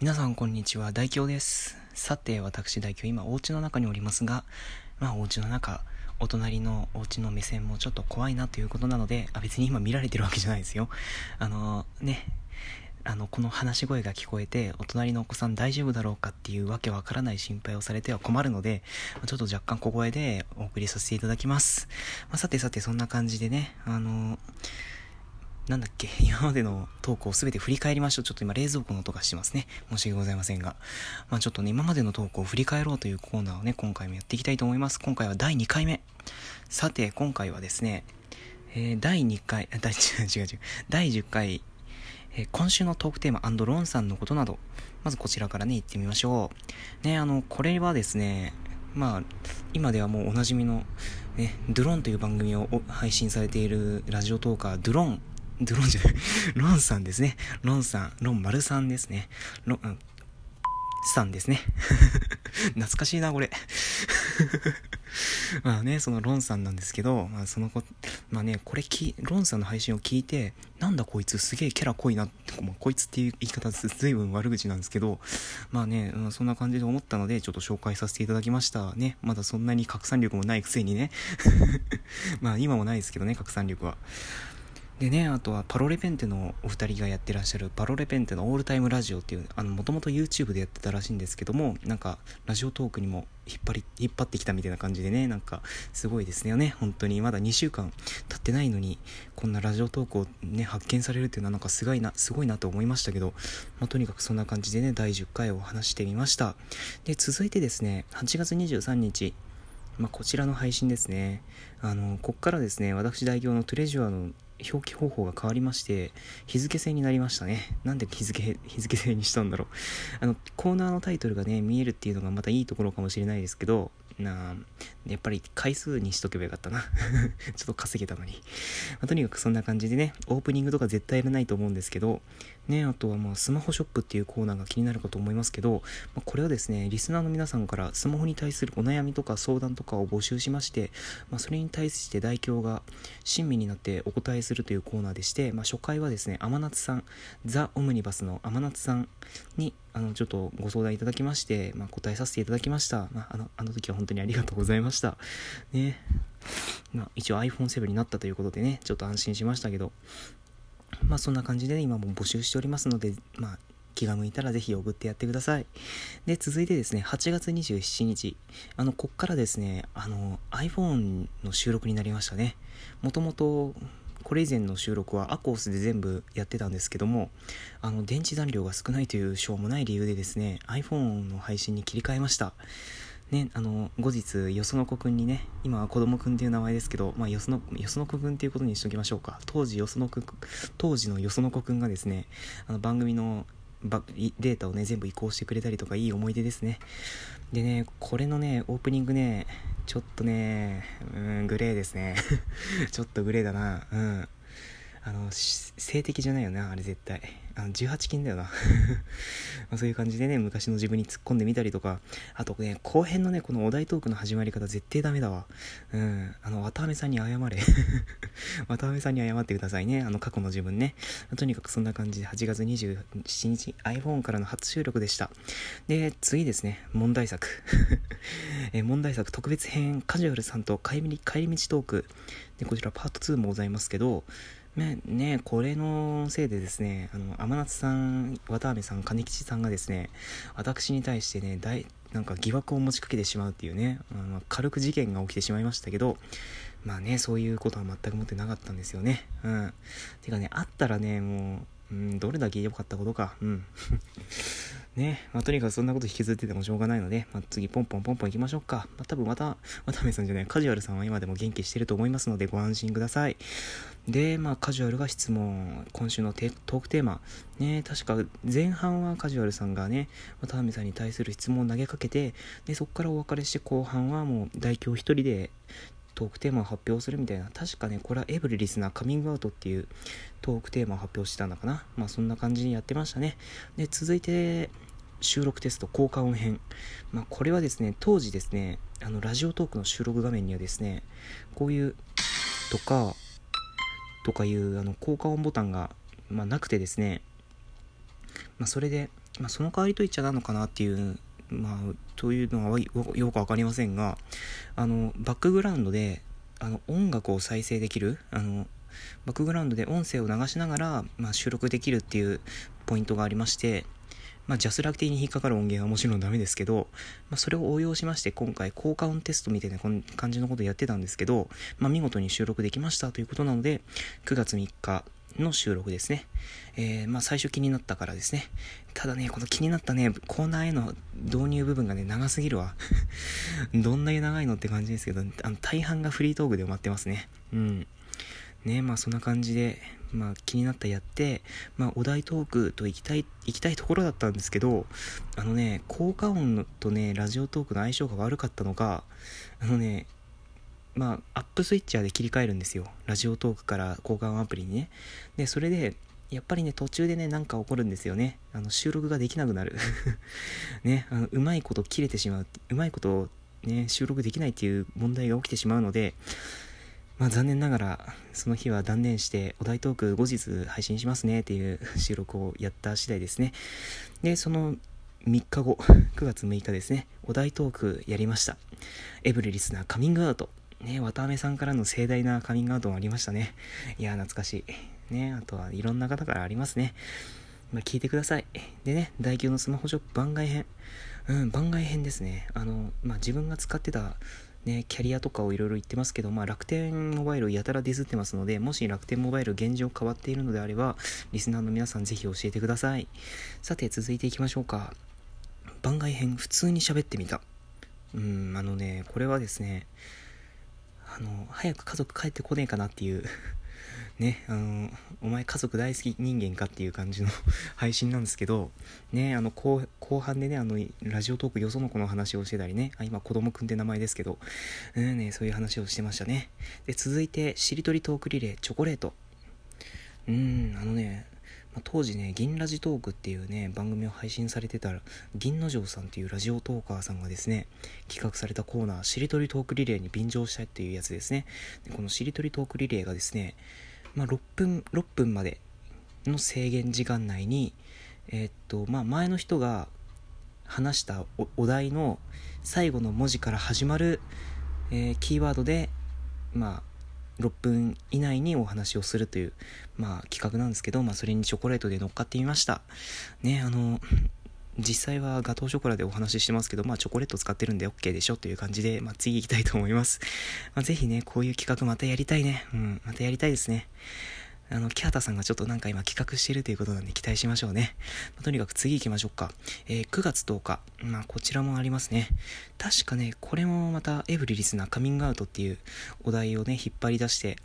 皆さんこんにちは、大京です。さて、私大京、今お家の中におりますが、まあお家の中、お隣のお家の目線もちょっと怖いなということなので、あ別に今見られてるわけじゃないですよ。あのね、あの、この話し声が聞こえて、お隣のお子さん大丈夫だろうかっていうわけわからない心配をされては困るので、ちょっと若干小声でお送りさせていただきます。まあ、さてさて、そんな感じでね、あのなんだっけ、今までのトークを全て振り返りましょう。ちょっと今冷蔵庫の音がしてますね。申し訳ございませんが。まあちょっとね、今までのトークを振り返ろうというコーナーをね、今回もやっていきたいと思います。今回は第2回目。さて、今回はですね、えー、第2回、第、違う違う、第10回、えー、今週のトークテーマロンさんのことなど、まずこちらからね、行ってみましょう。ね、あの、これはですね、まあ、今ではもうおなじみの、ね、ドゥロンという番組を配信されているラジオトーカー、ドゥロンドロンじゃない、ロンさんですね。ロンさん、ロン丸さんですね。ロン、さんですね。懐かしいな、これ。まあね、そのロンさんなんですけど、まあその子、まあね、これき、ロンさんの配信を聞いて、なんだこいつすげえキャラ濃いなって、まあ、こいつっていう言い方ずいぶん悪口なんですけど、まあね、うん、そんな感じで思ったので、ちょっと紹介させていただきました。ね、まだそんなに拡散力もないくせにね。まあ今もないですけどね、拡散力は。でね、あとはパロレペンテのお二人がやってらっしゃるパロレペンテのオールタイムラジオっていう、あの、もともと YouTube でやってたらしいんですけども、なんか、ラジオトークにも引っ張り、引っ張ってきたみたいな感じでね、なんか、すごいですよね。本当に、まだ2週間経ってないのに、こんなラジオトークをね、発見されるっていうのはなんかすごいな、すごいなと思いましたけど、まあ、とにかくそんな感じでね、第10回を話してみました。で、続いてですね、8月23日、まあ、こちらの配信ですね。あの、こっからですね、私代表のトレジュアの表記方法が変わりまして、日付制になりましたね。なんで日付、日付制にしたんだろう。あの、コーナーのタイトルがね、見えるっていうのがまたいいところかもしれないですけど、なやっぱり回数にしとけばよかったな。ちょっと稼げたのに。まあ、とにかくそんな感じでね、オープニングとか絶対やらないと思うんですけど、ね、あとはまあスマホショップっていうコーナーが気になるかと思いますけど、まあ、これはですね、リスナーの皆さんからスマホに対するお悩みとか相談とかを募集しまして、まあ、それに対して代表が親身になってお答えするというコーナーでして、まあ、初回はですね、天夏さん、ザ・オムニバスの天夏さんにあのちょっとご相談いただきまして、まあ、答えさせていただきました。まあ、あのあの時は本当にありがとうございました。ね。まあ、一応 iPhone7 になったということでね、ちょっと安心しましたけど、まあそんな感じで、ね、今も募集しておりますので、まあ気が向いたらぜひ送ってやってください。で、続いてですね、8月27日、あの、こっからですね、あの、iPhone の収録になりましたね。もともと、これ以前の収録はアコースで全部やってたんですけども、あの、電池残量が少ないというしょうもない理由でですね、iPhone の配信に切り替えました。ね、あの、後日、よその子くんにね、今は子供くんっていう名前ですけど、まあ、よその、よその子くんっていうことにしときましょうか。当時、よその子、当時のよその子くんがですね、あの、番組のデータをね、全部移行してくれたりとか、いい思い出ですね。でね、これのね、オープニングね、ちょっとね、うん、グレーですね。ちょっとグレーだな。うん。あの、性的じゃないよな、あれ絶対。あの、18金だよな。まそういう感じでね、昔の自分に突っ込んでみたりとか、あとね、後編のね、このお題トークの始まり方絶対ダメだわ。うん。あの、渡辺さんに謝れ。渡辺さんに謝ってくださいね。あの、過去の自分ね。とにかくそんな感じで、8月27日、iPhone からの初収録でした。で、次ですね、問題作。え問題作特別編、カジュアルさんと帰り帰り道トーク。で、こちらパート2もございますけど、ね、ね、これのせいでですね、あの、天夏さん、渡辺さん、金吉さんがですね、私に対してね、大、なんか疑惑を持ちかけてしまうっていうね、あの軽く事件が起きてしまいましたけど、まあね、そういうことは全く思ってなかったんですよね。うん。てかね、あったらね、もう、うん、どれだけ良かったことか。うん。ね、まあ、とにかくそんなこと引きずっててもしょうがないので、まあ、次ポンポンポンポン行きましょうか。まあ、多分また、渡辺さんじゃない、カジュアルさんは今でも元気してると思いますのでご安心ください。で、まあ、カジュアルが質問、今週のトークテーマ、ね、確か前半はカジュアルさんがね、渡辺さんに対する質問を投げかけて、で、そこからお別れして後半はもう代表一人でトークテーマを発表するみたいな、確かね、これはエブリリスナーカミングアウトっていうトークテーマを発表してたんだかな。まあそんな感じにやってましたね。で、続いて、収録テスト効果音編。まあ、これはですね、当時ですね、あの、ラジオトークの収録画面にはですね、こういう、とか、とかいう、あの、効果音ボタンが、まあ、なくてですね、まあ、それで、まあ、その代わりと言っちゃなのかなっていう、まあ、というのはよく分かりませんが、あの、バックグラウンドで、あの、音楽を再生できる、あの、バックグラウンドで音声を流しながら、まあ、収録できるっていうポイントがありまして、まあ、ジャスラック的に引っかかる音源はもちろんダメですけど、まあ、それを応用しまして今回効果音テストみたいな感じのことをやってたんですけど、まあ、見事に収録できましたということなので9月3日の収録ですね。えー、まあ最初気になったからですね。ただね、この気になったね、コーナーへの導入部分がね、長すぎるわ。どんだけ長いのって感じですけど、あの大半がフリートークで埋まってますね。うん。ね、まあそんな感じで、まあ気になったやって、まあお題トークと行きたい、行きたいところだったんですけど、あのね、効果音とね、ラジオトークの相性が悪かったのか、あのね、まあ、アップスイッチャーで切り替えるんですよ。ラジオトークから交換アプリにね。で、それで、やっぱりね、途中でね、なんか起こるんですよね。あの、収録ができなくなる。ね、あの、うまいこと切れてしまう。うまいことね、収録できないっていう問題が起きてしまうので、まあ残念ながら、その日は断念して、お題トーク後日配信しますねっていう 収録をやった次第ですね。で、その3日後、9月6日ですね、お題トークやりました。エブリリスナーカミングアウト。ね、渡辺さんからの盛大なカミングアウトもありましたね。いや、懐かしい。ね、あとはいろんな方からありますね。まあ、聞いてください。でね、大級のスマホショップ番外編。うん、番外編ですね。あの、まあ、自分が使ってた、ね、キャリアとかをいろいろ言ってますけど、まあ、楽天モバイルやたらディスってますので、もし楽天モバイル現状変わっているのであれば、リスナーの皆さんぜひ教えてください。さて、続いていきましょうか。番外編、普通に喋ってみた。うん、あのね、これはですね、の、早く家族帰ってこねえかなっていう ね、あの、お前家族大好き人間かっていう感じの配信なんですけど、ね、あの後、後半でね、あの、ラジオトークよその子の話をしてたりね、あ今、子供くんって名前ですけど、うんね、そういう話をしてましたね。で、続いて、しりとりトークリレー、チョコレート。うん、あのね、ま、当時ね、銀ラジトークっていうね、番組を配信されてたら、銀之丞さんっていうラジオトーカーさんがですね、企画されたコーナー、しりとりトークリレーに便乗したいっていうやつですね。でこのしりとりトークリレーがですね、まあ、6分、6分までの制限時間内に、えー、っと、まあ、前の人が話したお題の最後の文字から始まる、えー、キーワードで、まあ、6分以内にお話をするという、まあ、企画なんですけど、まあ、それにチョコレートで乗っかってみました。ね、あの、実際はガトーショコラでお話ししてますけど、まあチョコレート使ってるんで OK でしょという感じで、まあ次行きたいと思います。まあぜひね、こういう企画またやりたいね。うん、またやりたいですね。あの、キャータさんがちょっとなんか今企画してるということなんで期待しましょうね。まあ、とにかく次行きましょうか。えー、9月10日。まあ、こちらもありますね。確かね、これもまたエブリリスナーカミングアウトっていうお題をね、引っ張り出して、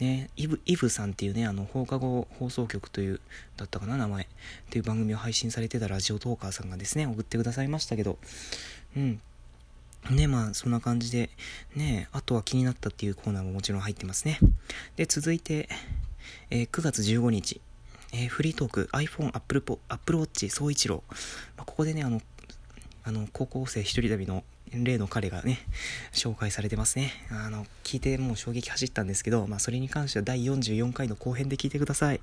ね、イブ、イブさんっていうね、あの、放課後放送局という、だったかな、名前。っていう番組を配信されてたラジオトーカーさんがですね、送ってくださいましたけど、うん。ね、まあ、そんな感じで、ね、あとは気になったっていうコーナーももちろん入ってますね。で、続いて、えー、9月15日、えー、フリートーク iPhone、Apple, Apple Watch 総一郎、まあ、ここでね、あの、あの、高校生一人旅の例の彼がね、紹介されてますね。あの、聞いてもう衝撃走ったんですけど、まあそれに関しては第44回の後編で聞いてください。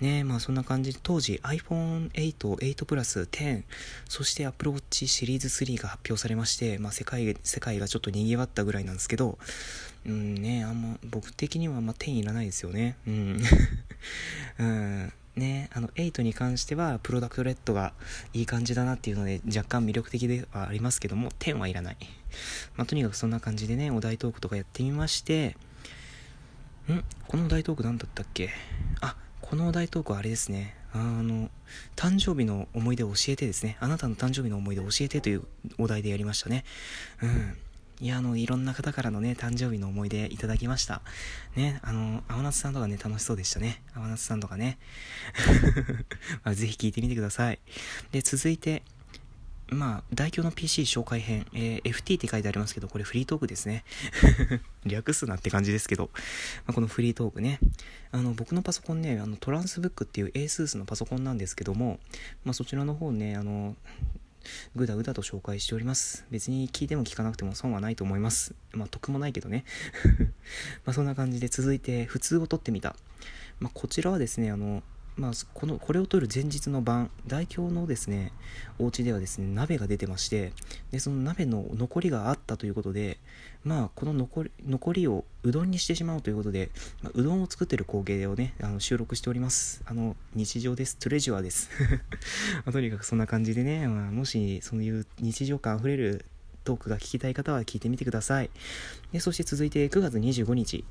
ねまあそんな感じで、当時 iPhone 8、8 Plus、10、そして Apple Watch シリーズ3が発表されまして、まあ世界、世界がちょっと賑わったぐらいなんですけど、うんね、あんま、僕的にはあんま10いらないですよね。うん。うんね、あの、8に関しては、プロダクトレッドがいい感じだなっていうので、若干魅力的ではありますけども、10はいらない。まあ、とにかくそんな感じでね、お題トークとかやってみまして、ん？このお題トーク何だったっけ？あ、このお題トークはあれですね。あの、誕生日の思い出を教えてですね。あなたの誕生日の思い出を教えてというお題でやりましたね。うん。いや、あの、いろんな方からのね、誕生日の思い出いただきました。ね、あの、青夏さんとかね、楽しそうでしたね。青夏さんとかね。まあ、ぜひ聞いてみてください。で、続いて、まあ、代表の PC 紹介編、えー、FT って書いてありますけど、これフリートークですね。略すなって感じですけど、まあ、このフリートークね。あの、僕のパソコンね、あの、トランスブックっていう ASUS のパソコンなんですけども、まあ、そちらの方ね、あの、ぐだぐだと紹介しております。別に聞いても聞かなくても損はないと思います。まあ、得もないけどね。まあ、そんな感じで続いて、普通を撮ってみた。まあ、こちらはですね、あの、まあ、このこれを撮る前日の晩大京のですねお家ではですね鍋が出てましてでその鍋の残りがあったということでまあこの残り残りをうどんにしてしまうということで、まあ、うどんを作ってる光景をねあの収録しておりますあの日常ですトレジュアです、とにかくそんな感じでね、まあ、もしそういう日常感あふれるトークが聞きたい方は聞いてみてください。でそして続いて9月25日。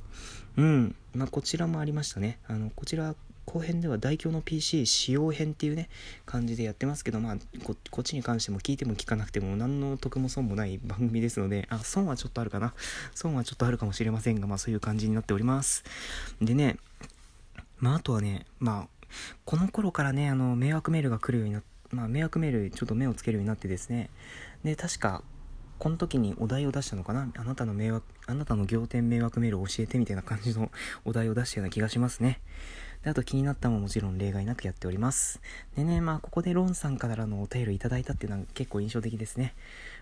うん。まあ、こちらもありましたね。あの、こちら後編では大京の PC 使用編っていうね、感じでやってますけど、まあこ、っちに関しても聞いても聞かなくても何の得も損もない番組ですので、あ、損はちょっとあるかな。損はちょっとあるかもしれませんが、まあそういう感じになっております。でね、まああとはね、まあ、この頃からね、あの、迷惑メールが来るようになって、まあ、迷惑メールちょっと目をつけるようになってですねで確かこの時にお題を出したのかな？あなたの迷惑あなたの仰天迷惑メールを教えてみたいな感じのお題を出したような気がしますねであと気になったももちろん例外なくやっております。でね、まあここでロンさんからのお便りいただいたっていうのは結構印象的ですね。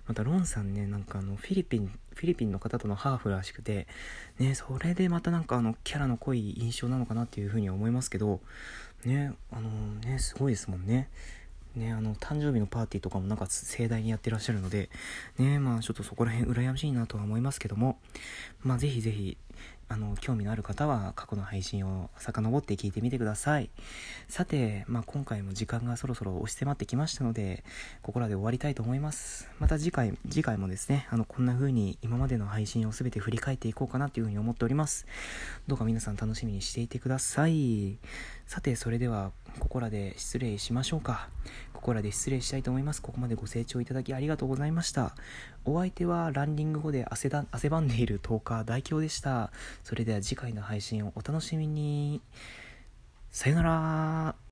またロンさんね、なんかあのフィリピン、フィリピンの方とのハーフらしくて、ね、それでまたなんかあのキャラの濃い印象なのかなっていうふうには思いますけど、ね、あのね、すごいですもんね。ね、あの誕生日のパーティーとかもなんか盛大にやってらっしゃるので、ね、まあちょっとそこら辺羨ましいなとは思いますけども、まあぜひぜひあの興味のある方は過去の配信を遡って聞いてみてください。さて、まあ、今回も時間がそろそろ押し迫ってきましたのでここらで終わりたいと思います。また次回次回もですねあのこんな風に今までの配信を全て振り返っていこうかなという風に思っております。どうか皆さん楽しみにしていてください。さてそれではここらで失礼しましょうか。ここらで失礼したいと思います。ここまでご清聴いただきありがとうございました。お相手はランニング後で汗だ汗ばんでいる10日大京でした。それでは次回の配信をお楽しみに。さよなら。